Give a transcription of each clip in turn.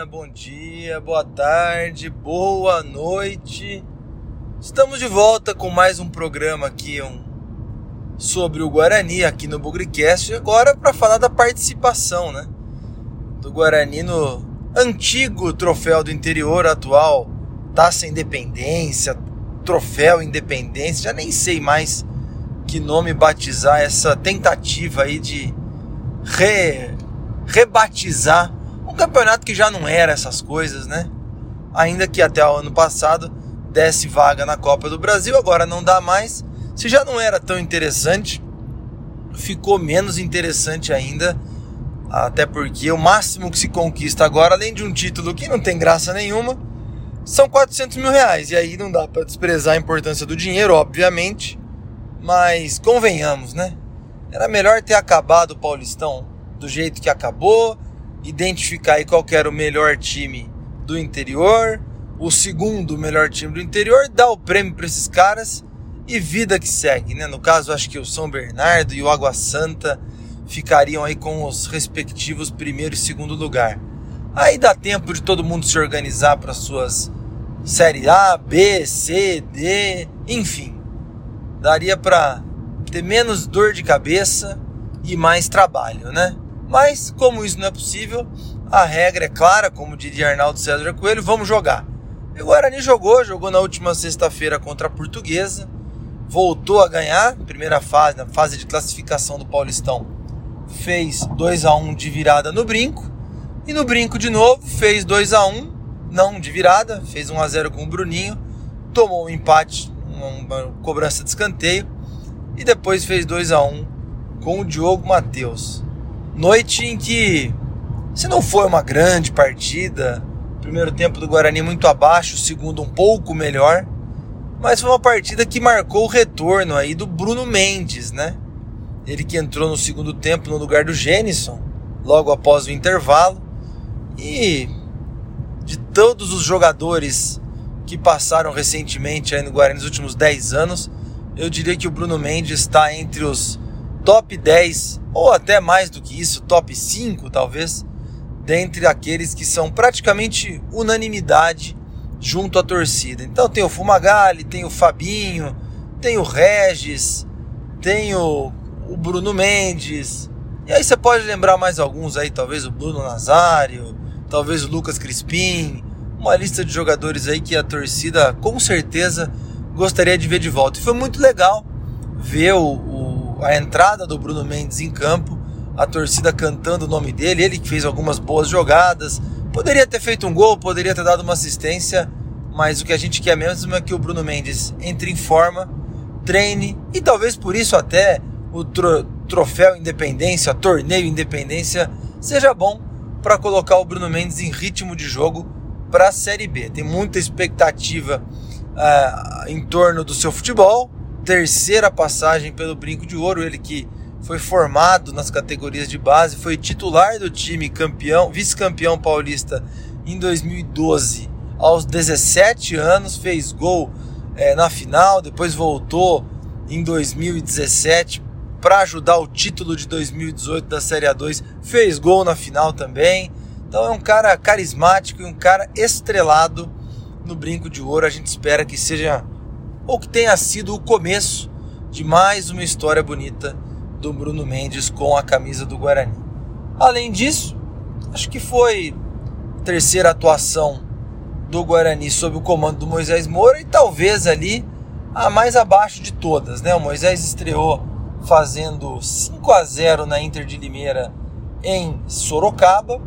Londrina, bom dia, boa tarde, boa noite. Estamos de volta com mais um programa aqui um, sobre o Guarani aqui no Bugricast, agora para falar da participação, né? Do Guarani no antigo troféu do interior atual, Taça Independência, Troféu Independência, já nem sei mais que nome batizar essa tentativa aí de re, rebatizar campeonato que já não era essas coisas, né? Ainda que até o ano passado desse vaga na Copa do Brasil, agora não dá mais. Se já não era tão interessante, ficou menos interessante ainda. Até porque o máximo que se conquista agora, além de um título que não tem graça nenhuma, são 400 mil reais. E aí não dá para desprezar a importância do dinheiro, obviamente. Mas convenhamos, né? Era melhor ter acabado o Paulistão do jeito que acabou identificar aí qual era o melhor time do interior, o segundo melhor time do interior, dar o prêmio para esses caras e vida que segue, né? No caso, acho que o São Bernardo e o Água Santa ficariam aí com os respectivos primeiro e segundo lugar. Aí dá tempo de todo mundo se organizar para suas série A, B, C, D, enfim. Daria para ter menos dor de cabeça e mais trabalho, né? Mas, como isso não é possível, a regra é clara, como diria Arnaldo César Coelho, vamos jogar. E o Guarani jogou, jogou na última sexta-feira contra a Portuguesa, voltou a ganhar, primeira fase, na fase de classificação do Paulistão, fez 2 a 1 de virada no brinco, e no brinco de novo fez 2 a 1 não de virada, fez 1 a 0 com o Bruninho, tomou um empate, uma cobrança de escanteio, e depois fez 2 a 1 com o Diogo Matheus. Noite em que, se não foi uma grande partida, primeiro tempo do Guarani muito abaixo, segundo um pouco melhor, mas foi uma partida que marcou o retorno aí do Bruno Mendes, né? Ele que entrou no segundo tempo no lugar do Gênison, logo após o intervalo. E de todos os jogadores que passaram recentemente aí no Guarani nos últimos 10 anos, eu diria que o Bruno Mendes está entre os top 10 ou até mais do que isso, top 5 talvez, dentre aqueles que são praticamente unanimidade junto à torcida. Então tem o Fumagalli, tem o Fabinho, tem o Regis, tem o, o Bruno Mendes. E aí você pode lembrar mais alguns aí, talvez o Bruno Nazário, talvez o Lucas Crispim, uma lista de jogadores aí que a torcida com certeza gostaria de ver de volta. E foi muito legal ver o, a entrada do Bruno Mendes em campo, a torcida cantando o nome dele, ele que fez algumas boas jogadas, poderia ter feito um gol, poderia ter dado uma assistência, mas o que a gente quer mesmo é que o Bruno Mendes entre em forma, treine e talvez por isso até o tro troféu Independência, torneio Independência seja bom para colocar o Bruno Mendes em ritmo de jogo para a Série B. Tem muita expectativa uh, em torno do seu futebol terceira passagem pelo Brinco de Ouro, ele que foi formado nas categorias de base, foi titular do time campeão, vice-campeão paulista em 2012, aos 17 anos, fez gol é, na final, depois voltou em 2017 para ajudar o título de 2018 da Série A2, fez gol na final também. Então é um cara carismático e um cara estrelado no Brinco de Ouro. A gente espera que seja ou que tenha sido o começo de mais uma história bonita do Bruno Mendes com a camisa do Guarani. Além disso, acho que foi a terceira atuação do Guarani sob o comando do Moisés Moura e talvez ali a mais abaixo de todas, né? O Moisés estreou fazendo 5 a 0 na Inter de Limeira em Sorocaba,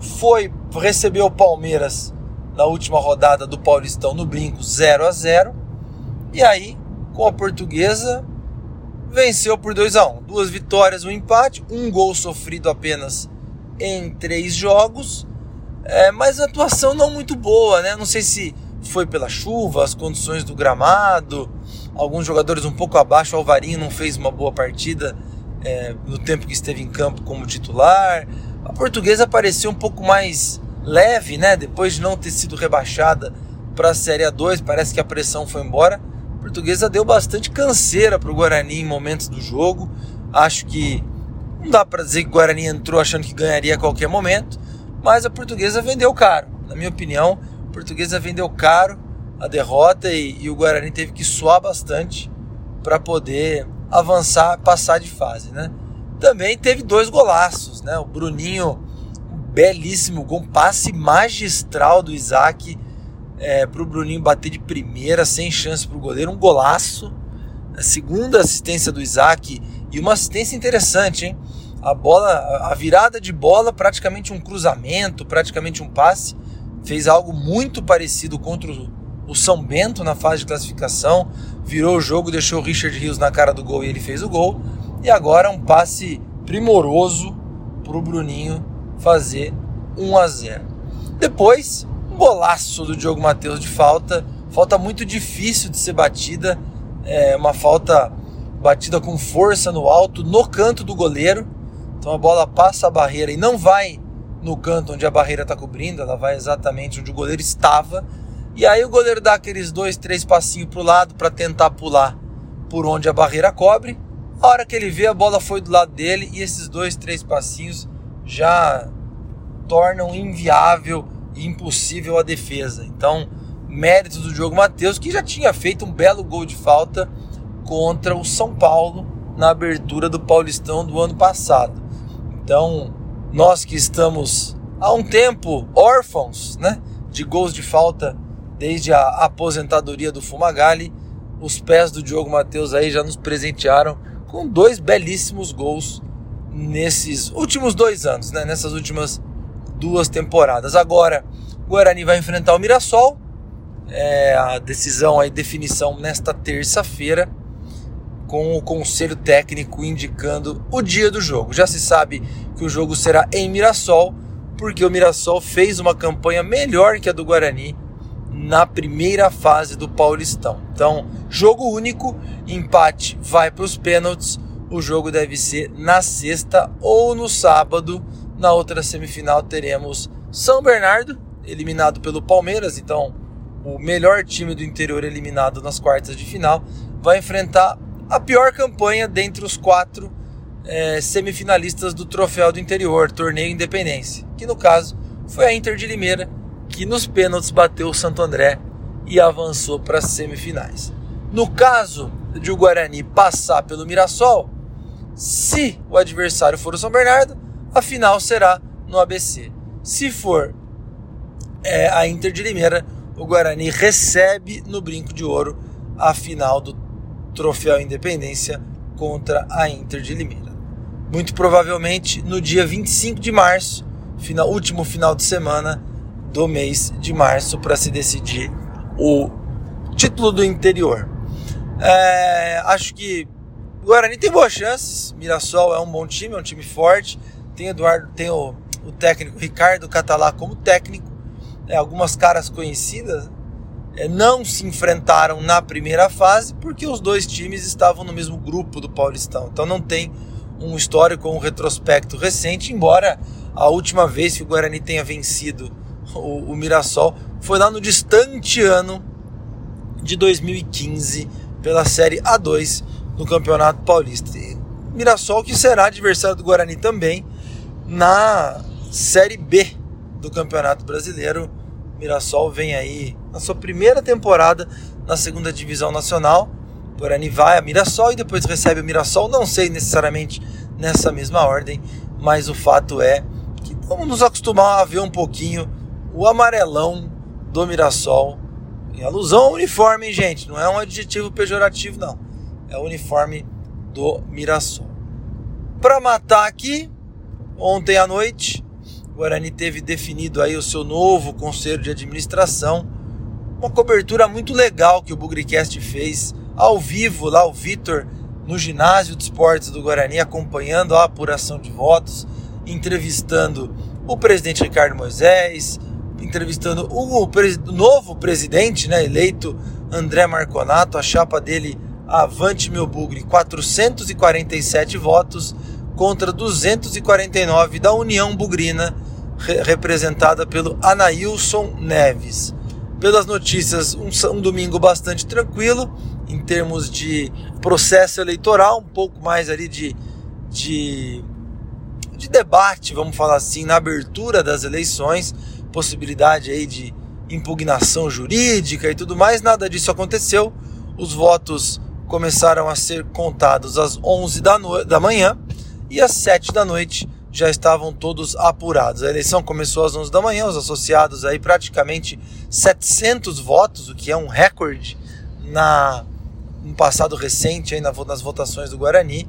foi receber o Palmeiras na última rodada do Paulistão no Brinco 0 a 0 e aí, com a portuguesa, venceu por 2 a 1 um. Duas vitórias, um empate, um gol sofrido apenas em três jogos. É, mas a atuação não muito boa, né? Não sei se foi pela chuva, as condições do gramado, alguns jogadores um pouco abaixo. O Alvarinho não fez uma boa partida é, no tempo que esteve em campo como titular. A portuguesa pareceu um pouco mais leve, né? Depois de não ter sido rebaixada para a Série A2, parece que a pressão foi embora Portuguesa deu bastante canseira para o Guarani em momentos do jogo. Acho que não dá para dizer que o Guarani entrou achando que ganharia a qualquer momento, mas a portuguesa vendeu caro. Na minha opinião, a portuguesa vendeu caro a derrota e, e o Guarani teve que suar bastante para poder avançar, passar de fase, né? Também teve dois golaços, né? O Bruninho, um belíssimo gol, um passe magistral do Isaac é, para o Bruninho bater de primeira, sem chance para o goleiro, um golaço. A segunda assistência do Isaac e uma assistência interessante, hein? A bola, a virada de bola, praticamente um cruzamento, praticamente um passe, fez algo muito parecido contra o São Bento na fase de classificação, virou o jogo, deixou o Richard Rios na cara do gol e ele fez o gol. E agora um passe primoroso para o Bruninho fazer 1 a 0. Depois, golaço do Diogo Matheus de falta, falta muito difícil de ser batida, é uma falta batida com força no alto, no canto do goleiro. Então a bola passa a barreira e não vai no canto onde a barreira está cobrindo, ela vai exatamente onde o goleiro estava. E aí o goleiro dá aqueles dois, três passinhos para o lado para tentar pular por onde a barreira cobre. A hora que ele vê, a bola foi do lado dele e esses dois, três passinhos já tornam inviável e impossível a defesa. Então, mérito do Diogo Matheus, que já tinha feito um belo gol de falta contra o São Paulo na abertura do Paulistão do ano passado. Então, nós que estamos há um tempo órfãos né, de gols de falta desde a aposentadoria do Fumagalli, os pés do Diogo Matheus aí já nos presentearam com dois belíssimos gols nesses últimos dois anos, né? nessas últimas duas temporadas. Agora, o Guarani vai enfrentar o Mirassol, é, a decisão aí, definição nesta terça-feira, com o conselho técnico indicando o dia do jogo. Já se sabe que o jogo será em Mirassol, porque o Mirassol fez uma campanha melhor que a do Guarani na primeira fase do Paulistão. Então, jogo único, empate vai para os pênaltis. O jogo deve ser na sexta ou no sábado. Na outra semifinal teremos São Bernardo, eliminado pelo Palmeiras, então o melhor time do interior eliminado nas quartas de final, vai enfrentar a pior campanha dentre os quatro é, semifinalistas do Troféu do Interior, Torneio Independência, que no caso foi a Inter de Limeira, que nos pênaltis bateu o Santo André e avançou para as semifinais. No caso de o Guarani passar pelo Mirassol, se o adversário for o São Bernardo, a final será no ABC. Se for é, a Inter de Limeira, o Guarani recebe no Brinco de Ouro a final do Troféu Independência contra a Inter de Limeira. Muito provavelmente no dia 25 de março, final, último final de semana, do mês de março para se decidir o título do interior. É, acho que o Guarani tem boas chances. Mirassol é um bom time, é um time forte. Tem Eduardo, tem o, o técnico Ricardo Catalá como técnico. É, algumas caras conhecidas é, não se enfrentaram na primeira fase porque os dois times estavam no mesmo grupo do Paulistão. Então não tem um histórico, um retrospecto recente, embora a última vez que o Guarani tenha vencido o, o Mirassol, foi lá no distante ano de 2015 pela Série A2 no Campeonato Paulista. E Mirassol que será adversário do Guarani também na Série B do Campeonato Brasileiro. Mirassol vem aí na sua primeira temporada na segunda divisão nacional. Guarani vai a Mirassol e depois recebe o Mirassol. Não sei necessariamente nessa mesma ordem, mas o fato é que vamos nos acostumar a ver um pouquinho o amarelão do Mirassol. Em alusão ao uniforme, hein, gente? Não é um adjetivo pejorativo, não. É o uniforme do Mirassol. Para matar aqui, ontem à noite, o Guarani teve definido aí o seu novo conselho de administração. Uma cobertura muito legal que o Bugricast fez ao vivo lá, o Vitor, no ginásio de esportes do Guarani, acompanhando a apuração de votos, entrevistando o presidente Ricardo Moisés, entrevistando o, novo presidente, né, eleito André Marconato, a chapa dele Avante Meu Bugre, 447 votos contra 249 da União Bugrina, re representada pelo Anailson Neves. Pelas notícias, um, um domingo bastante tranquilo em termos de processo eleitoral, um pouco mais ali de, de de debate, vamos falar assim, na abertura das eleições, possibilidade aí de impugnação jurídica e tudo mais, nada disso aconteceu. Os votos começaram a ser contados às 11 da, no... da manhã e às 7 da noite já estavam todos apurados. A eleição começou às 11 da manhã, os associados aí praticamente 700 votos, o que é um recorde na no passado recente aí nas votações do Guarani,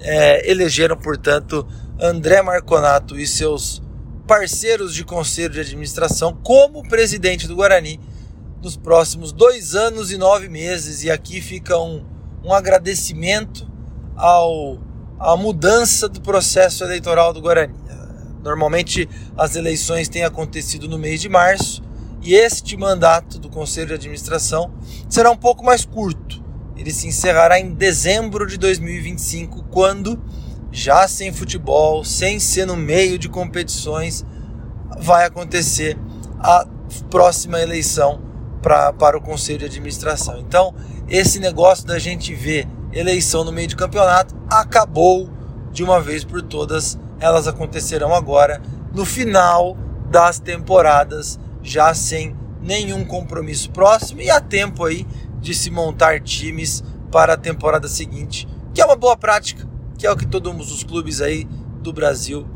é, elegeram, portanto, André Marconato e seus parceiros de conselho de administração como presidente do Guarani nos próximos dois anos e nove meses. E aqui fica um, um agradecimento ao a mudança do processo eleitoral do Guarani. Normalmente as eleições têm acontecido no mês de março e este mandato do Conselho de Administração será um pouco mais curto. Ele se encerrará em dezembro de 2025, quando, já sem futebol, sem ser no meio de competições, vai acontecer a próxima eleição pra, para o Conselho de Administração. Então, esse negócio da gente ver eleição no meio de campeonato acabou de uma vez por todas. Elas acontecerão agora no final das temporadas, já sem nenhum compromisso próximo e há tempo aí de se montar times para a temporada seguinte, que é uma boa prática, que é o que todos os clubes aí do Brasil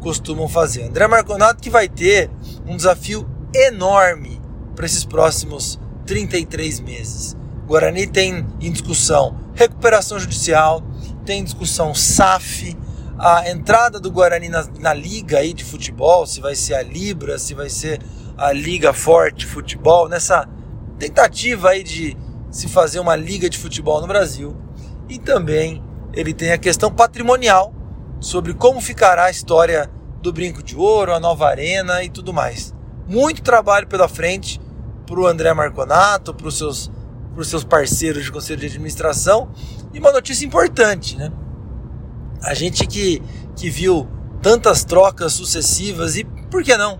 costumam fazer. André Marconato que vai ter um desafio enorme para esses próximos 33 meses. Guarani tem em discussão recuperação judicial, tem discussão SAF, a entrada do Guarani na, na, liga aí de futebol, se vai ser a Libra, se vai ser a Liga Forte Futebol, nessa tentativa aí de se fazer uma liga de futebol no Brasil. E também ele tem a questão patrimonial sobre como ficará a história do Brinco de Ouro, a nova arena e tudo mais. Muito trabalho pela frente para o André Marconato, para os seus para os seus parceiros de conselho de administração. E uma notícia importante, né? A gente que, que viu tantas trocas sucessivas e, por que não,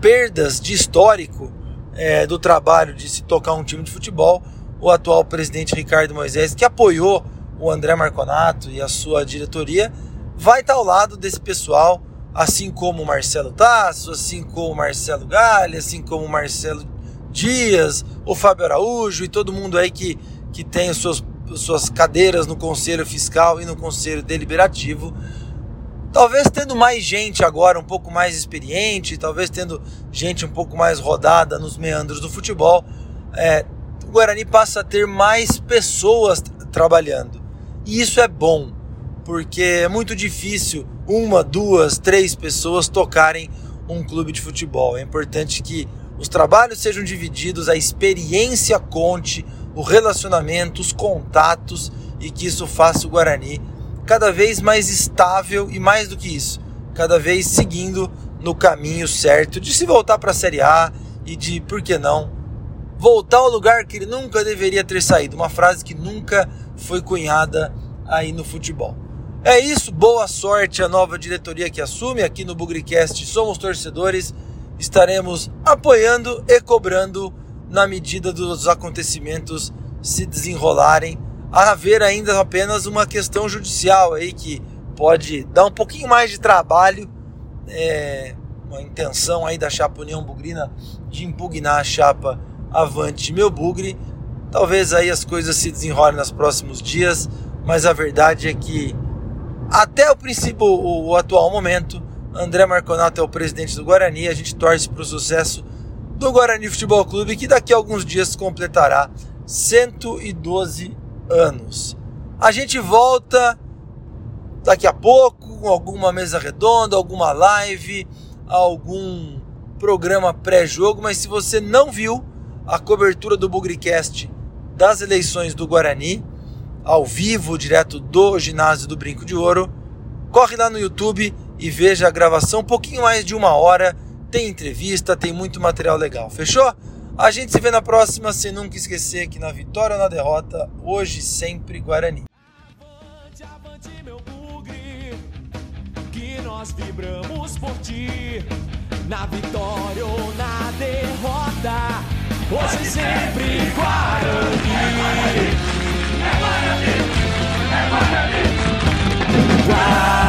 perdas de histórico é, do trabalho de se tocar um time de futebol, o atual presidente Ricardo Moisés, que apoiou o André Marconato e a sua diretoria, vai estar ao lado desse pessoal, assim como o Marcelo Tasso, assim como o Marcelo Galli, assim como o Marcelo Dias, o Fábio Araújo e todo mundo aí que, que tem os seus, suas cadeiras no Conselho Fiscal e no Conselho Deliberativo. Talvez tendo mais gente agora, um pouco mais experiente, talvez tendo gente um pouco mais rodada nos meandros do futebol, é, o Guarani passa a ter mais pessoas trabalhando. E isso é bom, porque é muito difícil uma, duas, três pessoas tocarem um clube de futebol. É importante que os trabalhos sejam divididos, a experiência conte, o relacionamento, os contatos e que isso faça o Guarani cada vez mais estável e mais do que isso, cada vez seguindo no caminho certo de se voltar para a Série A e de, por que não, voltar ao lugar que ele nunca deveria ter saído, uma frase que nunca foi cunhada aí no futebol. É isso, boa sorte à nova diretoria que assume aqui no Bugricast. Somos torcedores estaremos apoiando e cobrando na medida dos acontecimentos se desenrolarem. A haver ainda apenas uma questão judicial aí que pode dar um pouquinho mais de trabalho, é, uma intenção aí da chapa União Bugrina de impugnar a chapa Avante Meu Bugre. Talvez aí as coisas se desenrolem nos próximos dias, mas a verdade é que até o princípio, o, o atual momento, André Marconato é o presidente do Guarani. A gente torce para o sucesso do Guarani Futebol Clube, que daqui a alguns dias completará 112 anos. A gente volta daqui a pouco com alguma mesa redonda, alguma live, algum programa pré-jogo, mas se você não viu a cobertura do Bugricast das eleições do Guarani, ao vivo, direto do ginásio do Brinco de Ouro, corre lá no YouTube e veja a gravação. Um pouquinho mais de uma hora. Tem entrevista, tem muito material legal. Fechou? A gente se vê na próxima, sem nunca esquecer que na vitória ou na derrota, hoje sempre Guarani. Avante, avante, meu bugre, que nós vibramos por ti. Na vitória ou na derrota, hoje sempre Guarani. É Guarani, é Guarani, é Guarani. Guarani.